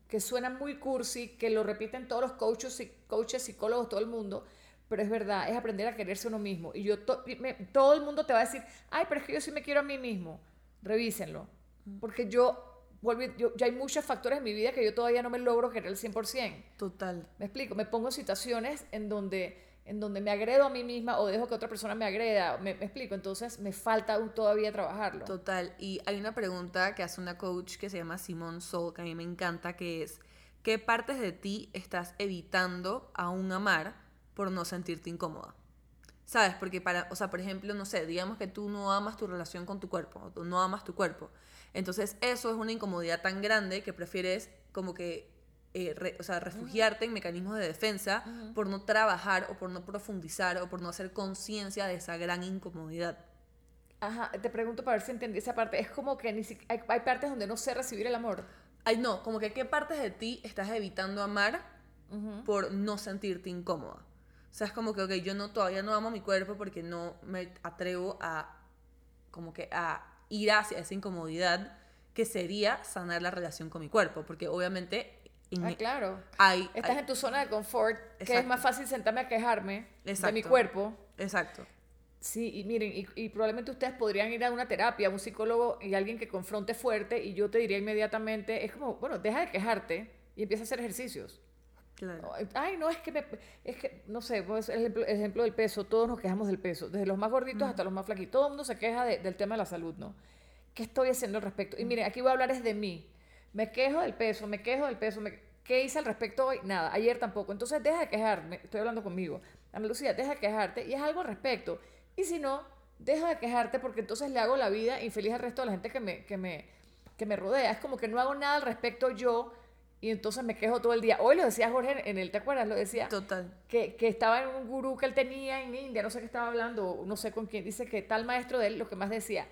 que suena muy cursi, que lo repiten todos los coaches, coaches psicólogos, todo el mundo, pero es verdad, es aprender a quererse uno mismo. Y yo to- me- todo el mundo te va a decir, ay, pero es que yo sí me quiero a mí mismo. Revísenlo. Porque yo, yo, ya hay muchos factores en mi vida que yo todavía no me logro querer al 100%.
Total.
Me explico, me pongo en situaciones en donde, en donde me agredo a mí misma o dejo que otra persona me agreda. Me, me explico, entonces me falta aún todavía trabajarlo.
Total. Y hay una pregunta que hace una coach que se llama Simone Soul, que a mí me encanta, que es, ¿qué partes de ti estás evitando aún amar por no sentirte incómoda? ¿Sabes? Porque para, o sea, por ejemplo, no sé, digamos que tú no amas tu relación con tu cuerpo, o tú no amas tu cuerpo. Entonces, eso es una incomodidad tan grande que prefieres como que, eh, re- o sea, refugiarte en mecanismos de defensa por no trabajar o por no profundizar o por no hacer conciencia de esa gran incomodidad.
Ajá, te pregunto para ver si entendí esa parte. Es como que ni si- hay, hay partes donde no sé recibir el amor.
Ay, no, como que qué partes de ti estás evitando amar por no sentirte incómoda. O sea, es como que, ok, yo no, todavía no amo mi cuerpo porque no me atrevo a, como que, a ir hacia esa incomodidad que sería sanar la relación con mi cuerpo. Porque obviamente en-
Ah, claro.
hay...
Estás
hay-
en tu zona de confort, que es
Exacto.
más fácil sentarme a quejarme de mi
Exacto.
cuerpo.
Exacto.
Sí, y miren, y, y probablemente ustedes podrían ir a una terapia, a un psicólogo y alguien que confronte fuerte, y yo te diría inmediatamente, es como, bueno, deja de quejarte y empieza a hacer ejercicios.
Claro.
Ay, no, es que, me, es que no sé, pues, el ejemplo, el ejemplo del peso, todos nos quejamos del peso, desde los más gorditos hasta los más flaquitos, todo el mundo se queja de- del tema de la salud, ¿no? ¿Qué estoy haciendo al respecto? Y miren, aquí voy a hablar es de mí. Me quejo del peso, me quejo del peso, me- ¿qué hice al respecto hoy? Nada, ayer tampoco. Entonces deja de quejarme, estoy hablando conmigo. Ana Lucía, deja de quejarte y es algo al respecto. Y si no, deja de quejarte porque entonces le hago la vida infeliz al resto de la gente que me, que me, que me rodea. Es como que no hago nada al respecto yo y entonces me quejo todo el día. Hoy lo decía Jorge en el, ¿te acuerdas? Lo decía
Total.
que, que estaba en un gurú que él tenía en India, no sé qué estaba hablando, no sé con quién, dice que tal maestro de él lo que más decía,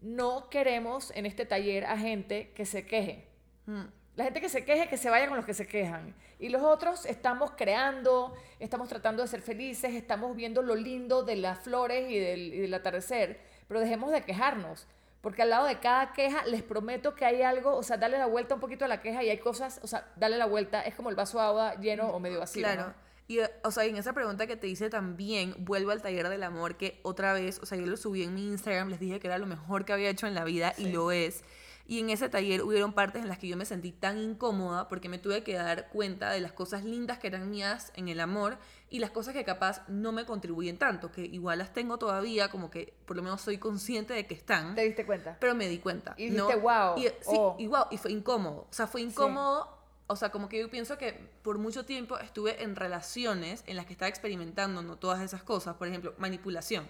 no queremos en este taller a gente que se queje.
Mm.
La gente que se queje, que se vaya con los que se quejan. Y los otros estamos creando, estamos tratando de ser felices, estamos viendo lo lindo de las flores y del, y del atardecer, pero dejemos de quejarnos. Porque al lado de cada queja, les prometo que hay algo, o sea, darle la vuelta un poquito a la queja y hay cosas, o sea, darle la vuelta, es como el vaso de agua lleno o medio vacío.
Claro.
¿no?
Y, o sea, en esa pregunta que te hice también, vuelvo al taller del amor, que otra vez, o sea, yo lo subí en mi Instagram, les dije que era lo mejor que había hecho en la vida y lo es. Y en ese taller hubieron partes en las que yo me sentí tan incómoda porque me tuve que dar cuenta de las cosas lindas que eran mías en el amor y las cosas que capaz no me contribuyen tanto, que igual las tengo todavía, como que por lo menos soy consciente de que están,
¿Te diste cuenta?
pero me di cuenta.
Y
¿no?
dijiste, "Wow",
Y, sí,
oh.
y wow, y fue incómodo. O sea, fue incómodo o sea, como que yo pienso que por mucho tiempo estuve en relaciones en las que estaba experimentando ¿no? todas esas cosas, por ejemplo, manipulación.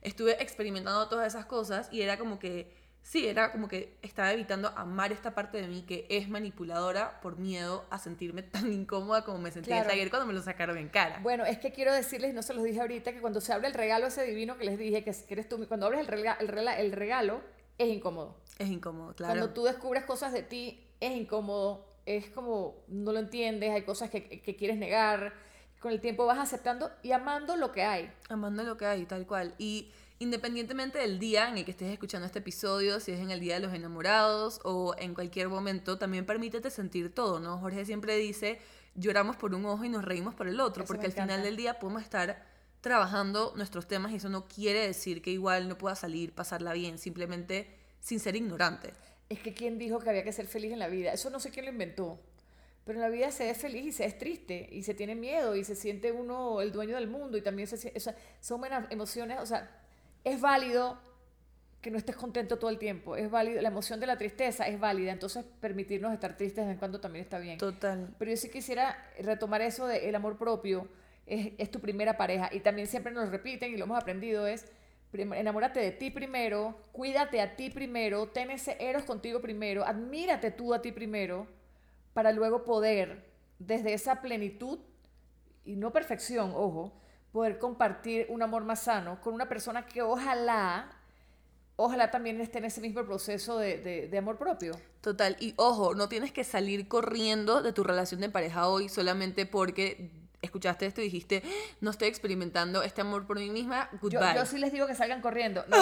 Estuve experimentando todas esas cosas y era como que, sí, era como que estaba evitando amar esta parte de mí que es manipuladora por miedo a sentirme tan incómoda como me sentí
Claro.
ayer cuando me lo sacaron en cara.
Bueno, es que quiero decirles, no se los dije ahorita, que cuando se abre el regalo ese divino que les dije, que, es- que eres tú, cuando abres el, rega- el, rela- el regalo, es incómodo.
Es incómodo, claro.
Cuando tú descubres cosas de ti, es incómodo, es como no lo entiendes, hay cosas que, que quieres negar. Con el tiempo vas aceptando y amando lo que hay.
Amando lo que hay, tal cual. Y independientemente del día en el que estés escuchando este episodio, si es en el día de los enamorados o en cualquier momento, también permítete sentir todo, ¿no? Jorge siempre dice, lloramos por un ojo y nos reímos por el otro,
Eso
porque al final
encanta.
del día podemos estar trabajando nuestros temas y eso no quiere decir que igual no pueda salir, pasarla bien, simplemente sin ser ignorante.
Es que quién dijo que había que ser feliz en la vida. Eso no sé quién lo inventó. Pero en la vida se es feliz y se es triste y se tiene miedo y se siente uno el dueño del mundo y también se o sea, son buenas emociones, o sea, es válido que no estés contento todo el tiempo, es válido, la emoción de la tristeza es válida, entonces permitirnos estar tristes de vez en cuando también está bien.
Total.
Pero yo sí quisiera retomar eso del amor propio, es, es tu primera pareja y también siempre nos repiten y lo hemos aprendido es enamórate de ti primero, cuídate a ti primero, ten ese eros contigo primero, admírate tú a ti primero para luego poder desde esa plenitud y no perfección, ojo, poder compartir un amor más sano con una persona que ojalá ojalá también esté en ese mismo proceso de, de- de amor propio.
Total, y ojo, no tienes que salir corriendo de tu relación de pareja hoy solamente porque escuchaste esto y dijiste, "Ah, no estoy experimentando este amor por mí misma,
Yo,
goodbye.
yo sí les digo que salgan corriendo. No.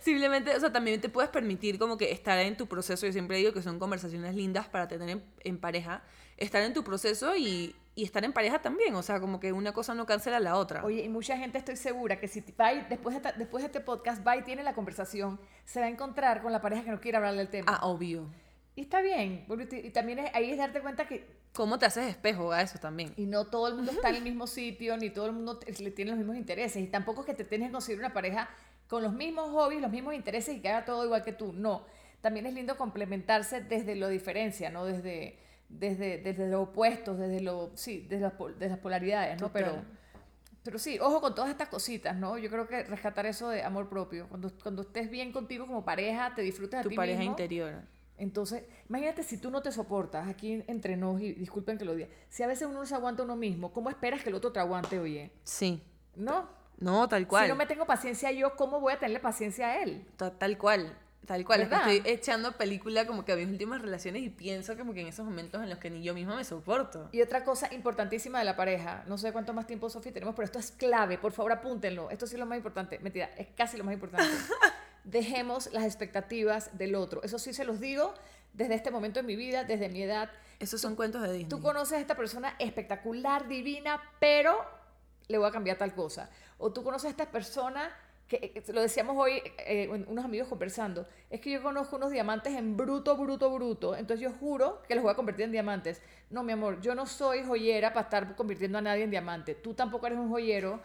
Simplemente, o sea, también te puedes permitir como que estar en tu proceso, yo siempre digo que son conversaciones lindas para tener en, en pareja, estar en tu proceso y, y estar en pareja también, o sea, como que una cosa no cancela a la otra.
Oye, y mucha gente estoy segura que si va y después de, esta- después de este podcast va y tiene la conversación, se va a encontrar con la pareja que no quiere hablar del tema.
Ah, obvio.
Y está bien. Y también es- ahí es darte cuenta que
¿Cómo te haces espejo a eso también?
y no todo el mundo está en el mismo sitio, ni todo el mundo le tiene los mismos intereses. Y tampoco es que te tienes que conseguir una pareja con los mismos hobbies, los mismos intereses y que haga todo igual que tú. No. También es lindo complementarse desde lo diferencia, ¿no? Desde, desde, desde los opuestos, desde lo, sí, desde las, desde las polaridades, ¿no?
Total.
Pero, pero sí, ojo con todas estas cositas, ¿no? Yo creo que rescatar eso de amor propio. Cuando, cuando estés bien contigo como pareja, te disfrutas a
Tu
ti
pareja
mismo.
interior.
Entonces, imagínate si tú no te soportas aquí entre nos, y disculpen que lo diga, si a veces uno no se aguanta uno mismo, ¿cómo esperas que el otro te aguante, oye?
Sí.
¿No?
No, tal cual.
Si no me tengo paciencia yo, ¿cómo voy a tenerle paciencia a él?
Ta- Tal cual, tal cual. Es que estoy echando película como que a mis últimas relaciones y pienso como que en esos momentos en los que ni yo misma me soporto.
Y otra cosa importantísima de la pareja, no sé cuánto más tiempo, Sofía, tenemos, pero esto es clave, por favor apúntenlo, esto sí es lo más importante, mentira, es casi lo más importante. Dejemos las expectativas del otro, eso sí se los digo desde este momento en mi vida, desde mi edad.
Esos son cuentos de Disney.
Tú conoces a esta persona espectacular, divina, pero le voy a cambiar tal cosa. O tú conoces a esta persona que eh, lo decíamos hoy, eh, un- unos amigos conversando, es que yo conozco unos diamantes en bruto, bruto, bruto, entonces yo juro que los voy a convertir en diamantes. No, mi amor, yo no soy joyera para estar convirtiendo a nadie en diamante. Tú tampoco eres un joyero,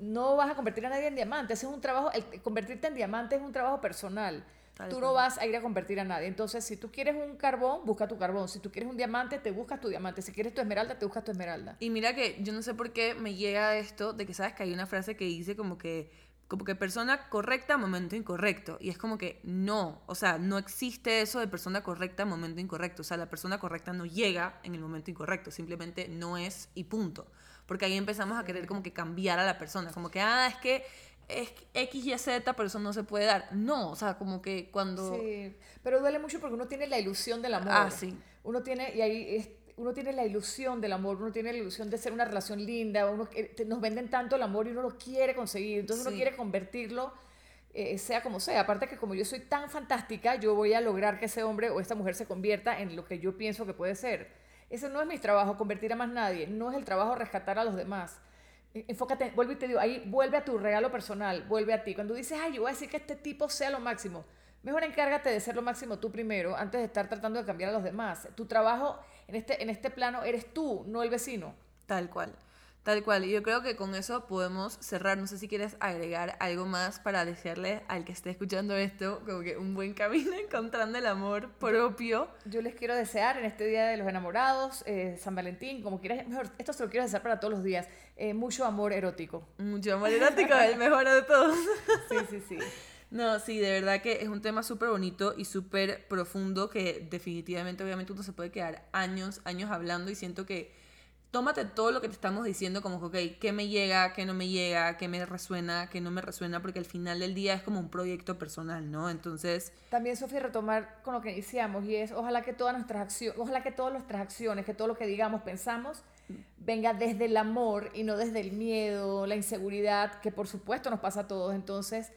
no vas a convertir a nadie en diamante. Ese es un trabajo, el convertirte en diamante es un trabajo personal.
Tal
tú
cual.
no vas a ir a convertir a nadie. Entonces, si tú quieres un carbón, busca tu carbón. Si tú quieres un diamante, te buscas tu diamante. Si quieres tu esmeralda, te buscas tu esmeralda.
Y mira que yo no sé por qué me llega esto de que sabes que hay una frase que dice como que como que persona correcta, momento incorrecto. Y es como que no, o sea, no existe eso de persona correcta, momento incorrecto. O sea, la persona correcta no llega en el momento incorrecto, simplemente no es y punto. Porque ahí empezamos a querer como que cambiar a la persona, como que, ah, es que es X y Z, pero eso no se puede dar. No, o sea, como que cuando...
Sí, pero duele mucho porque uno tiene la ilusión del amor.
Ah, sí.
Uno tiene, y ahí es- uno tiene la ilusión del amor, uno tiene la ilusión de ser una relación linda, uno, te- nos venden tanto el amor y uno lo quiere conseguir, entonces
Sí.
uno quiere convertirlo, eh, sea como sea. Aparte que como yo soy tan fantástica, yo voy a lograr que ese hombre o esta mujer se convierta en lo que yo pienso que puede ser. Ese no es mi trabajo, convertir a más nadie, no es el trabajo rescatar a los demás. Eh, Enfócate, vuelve y te digo, ahí vuelve a tu regalo personal, vuelve a ti. Cuando dices, ay, yo voy a decir que este tipo sea lo máximo, mejor encárgate de ser lo máximo tú primero antes de estar tratando de cambiar a los demás. Tu trabajo en este, en este plano eres tú, no el vecino.
Tal cual. Tal cual, y yo creo que con eso podemos cerrar. No sé si quieres agregar algo más para desearle al que esté escuchando esto, como que un buen camino encontrando el amor propio.
Yo les quiero desear en este Día de los Enamorados, eh, San Valentín, como quieras, mejor, esto se lo quiero desear para todos los días, eh, mucho amor erótico.
Mucho amor erótico, el mejor de todos.
Sí, sí, sí.
No, sí, de verdad que es un tema súper bonito y súper profundo que definitivamente, obviamente, uno se puede quedar años, años hablando y siento que tómate todo lo que te estamos diciendo como ok, ¿qué me llega, qué no me llega, qué me resuena, qué no me resuena? Porque al final del día es como un proyecto personal, ¿no? Entonces...
También, Sofía, retomar con lo que decíamos y es, ojalá que todas nuestras acciones, ojalá que todas nuestras acciones, que todo lo que digamos, pensamos, venga desde el amor y no desde el miedo, la inseguridad, que por supuesto nos pasa a todos. Entonces,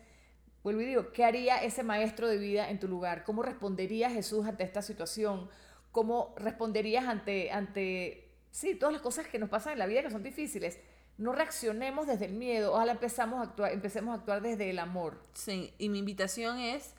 vuelvo y digo, ¿qué haría ese maestro de vida en tu lugar? ¿Cómo respondería Jesús ante esta situación? ¿Cómo responderías ante... ante sí, todas las cosas que nos pasan en la vida que son difíciles. No reaccionemos desde el miedo, ojalá empezamos a actuar, empecemos a actuar desde el amor.
Sí, y mi invitación es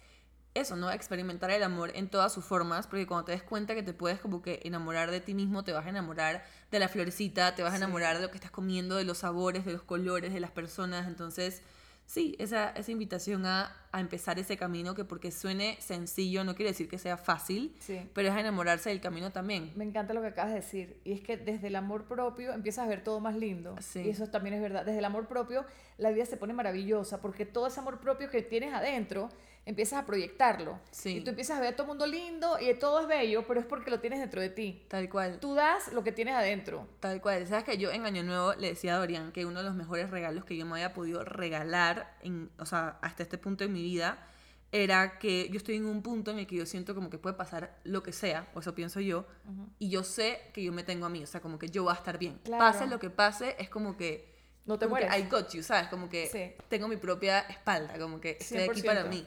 eso, ¿no? Experimentar el amor en todas sus formas, porque cuando te des cuenta que te puedes como que enamorar de ti mismo, te vas a enamorar de la florecita, te vas a enamorar de lo que estás comiendo, de los sabores, de los colores, de las personas, entonces sí, esa, esa invitación a, a, empezar ese camino que porque suene sencillo no quiere decir que sea fácil, pero es a enamorarse del camino también.
Me encanta lo que acabas de decir. Y es que desde el amor propio empiezas a ver todo más lindo. Y eso también es verdad. Desde el amor propio la vida se pone maravillosa porque todo ese amor propio que tienes adentro empiezas a proyectarlo. Y tú empiezas a ver a todo el mundo lindo y todo es bello, pero es porque lo tienes dentro de ti.
Tal cual.
Tú das lo que tienes adentro.
Tal cual. Sabes que yo en Año Nuevo le decía a Dorian que uno de los mejores regalos que yo me había podido regalar, en, o sea, hasta este punto en mi vida, era que yo estoy en un punto en el que yo siento como que puede pasar lo que sea, o eso pienso yo, y yo sé que yo me tengo a mí, o sea, como que yo voy a estar bien. Pase lo que pase, es como que...
No te mueres.
I got you, ¿sabes? Como que tengo mi propia espalda, como que estoy aquí para mí.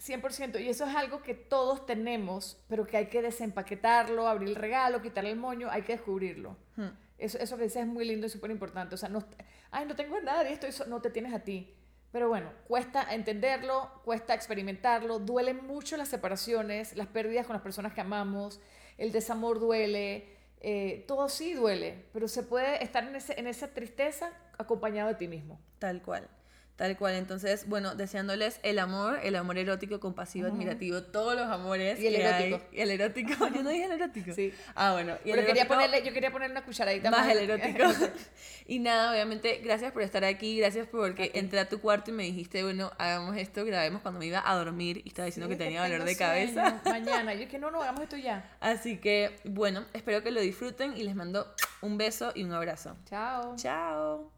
100%. Y eso es algo que todos tenemos, pero que hay que desempaquetarlo, abrir el regalo, quitarle el moño, hay que descubrirlo. Hmm. Eso, eso que dices es muy lindo y súper importante. O sea, no, ay, no tengo nada y esto, eso no te tienes a ti. Pero bueno, cuesta entenderlo, cuesta experimentarlo, duelen mucho las separaciones, las pérdidas con las personas que amamos, el desamor duele, eh, todo sí duele, pero se puede estar en, ese, en esa tristeza acompañado de ti mismo.
Tal cual. Tal cual, entonces, bueno, deseándoles el amor, el amor erótico, compasivo, admirativo, todos los amores.
Y el erótico.
Y el erótico. Yo no dije el erótico.
Sí.
Ah, bueno.
Y Pero quería ponerle, yo quería ponerle una cucharadita
más. Más el erótico. y nada, obviamente, gracias por estar aquí, gracias porque entré a tu cuarto y me dijiste, bueno, hagamos esto, grabemos cuando me iba a dormir y estaba diciendo que tenía dolor de cabeza.
Mañana. Yo que no, no, hagamos esto ya.
Así que, bueno, espero que lo disfruten y les mando un beso y un abrazo.
Chao.
Chao.